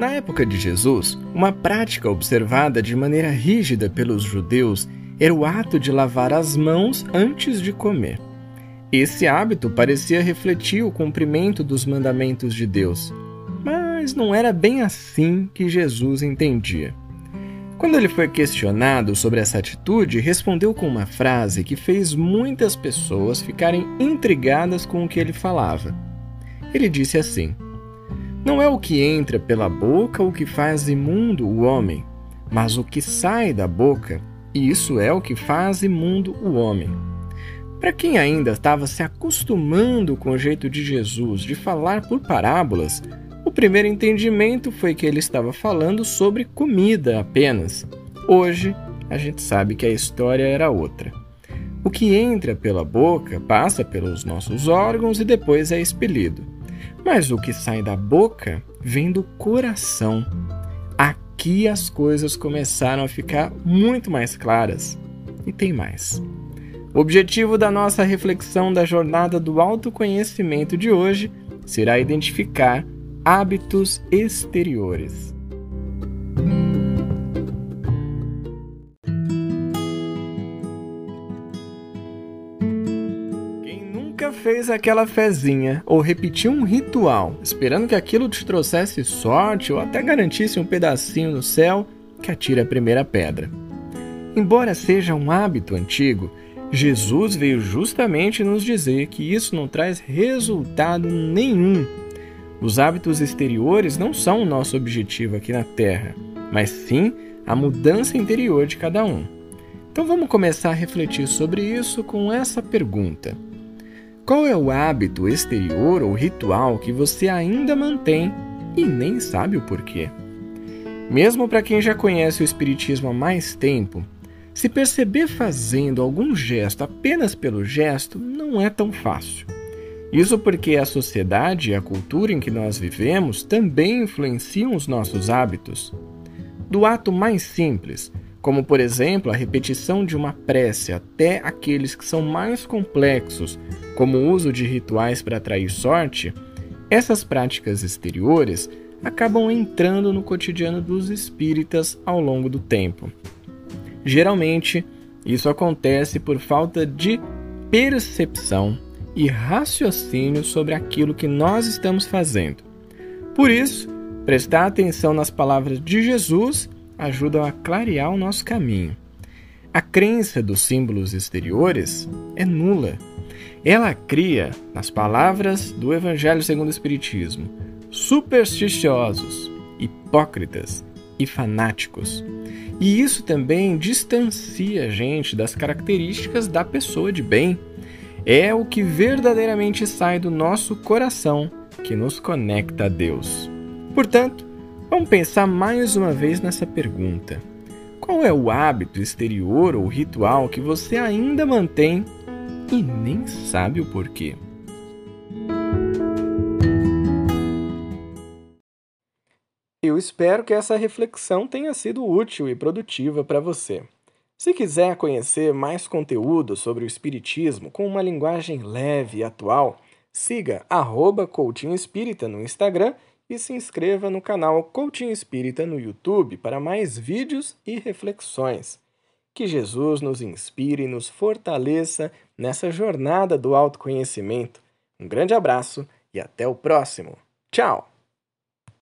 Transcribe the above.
Na época de Jesus, uma prática observada de maneira rígida pelos judeus era o ato de lavar as mãos antes de comer. Esse hábito parecia refletir o cumprimento dos mandamentos de Deus, mas não era bem assim que Jesus entendia. Quando ele foi questionado sobre essa atitude, respondeu com uma frase que fez muitas pessoas ficarem intrigadas com o que ele falava. Ele disse assim: não é o que entra pela boca o que faz imundo o homem, mas o que sai da boca, e isso é o que faz imundo o homem. Para quem ainda estava se acostumando com o jeito de Jesus de falar por parábolas, o primeiro entendimento foi que ele estava falando sobre comida apenas. Hoje, a gente sabe que a história era outra. O que entra pela boca passa pelos nossos órgãos e depois é expelido. Mas o que sai da boca vem do coração. Aqui as coisas começaram a ficar muito mais claras. E tem mais. O objetivo da nossa reflexão da jornada do autoconhecimento de hoje será identificar hábitos exteriores. Fez aquela fezinha ou repetiu um ritual, esperando que aquilo te trouxesse sorte ou até garantisse um pedacinho no céu, que atira a primeira pedra. Embora seja um hábito antigo, Jesus veio justamente nos dizer que isso não traz resultado nenhum. Os hábitos exteriores não são o nosso objetivo aqui na Terra, mas sim a mudança interior de cada um. Então vamos começar a refletir sobre isso com essa pergunta. Qual é o hábito exterior ou ritual que você ainda mantém e nem sabe o porquê? Mesmo para quem já conhece o Espiritismo há mais tempo, se perceber fazendo algum gesto apenas pelo gesto não é tão fácil. Isso porque a sociedade e a cultura em que nós vivemos também influenciam os nossos hábitos. Do ato mais simples, como por exemplo a repetição de uma prece, até aqueles que são mais complexos, como o uso de rituais para atrair sorte, essas práticas exteriores acabam entrando no cotidiano dos espíritas ao longo do tempo. Geralmente, isso acontece por falta de percepção e raciocínio sobre aquilo que nós estamos fazendo. Por isso, prestar atenção nas palavras de Jesus ajuda a clarear o nosso caminho. A crença dos símbolos exteriores é nula ela cria, nas palavras do Evangelho segundo o Espiritismo, supersticiosos, hipócritas e fanáticos. E isso também distancia a gente das características da pessoa de bem. É o que verdadeiramente sai do nosso coração que nos conecta a Deus. Portanto, vamos pensar mais uma vez nessa pergunta: qual é o hábito exterior ou ritual que você ainda mantém e nem sabe o porquê. Eu espero que essa reflexão tenha sido útil e produtiva para você. Se quiser conhecer mais conteúdo sobre o Espiritismo com uma linguagem leve e atual, siga arroba Espírita no Instagram e se inscreva no canal Coaching Espírita no YouTube para mais vídeos e reflexões. Que Jesus nos inspire e nos fortaleça nessa jornada do autoconhecimento. Um grande abraço e até o próximo. Tchau!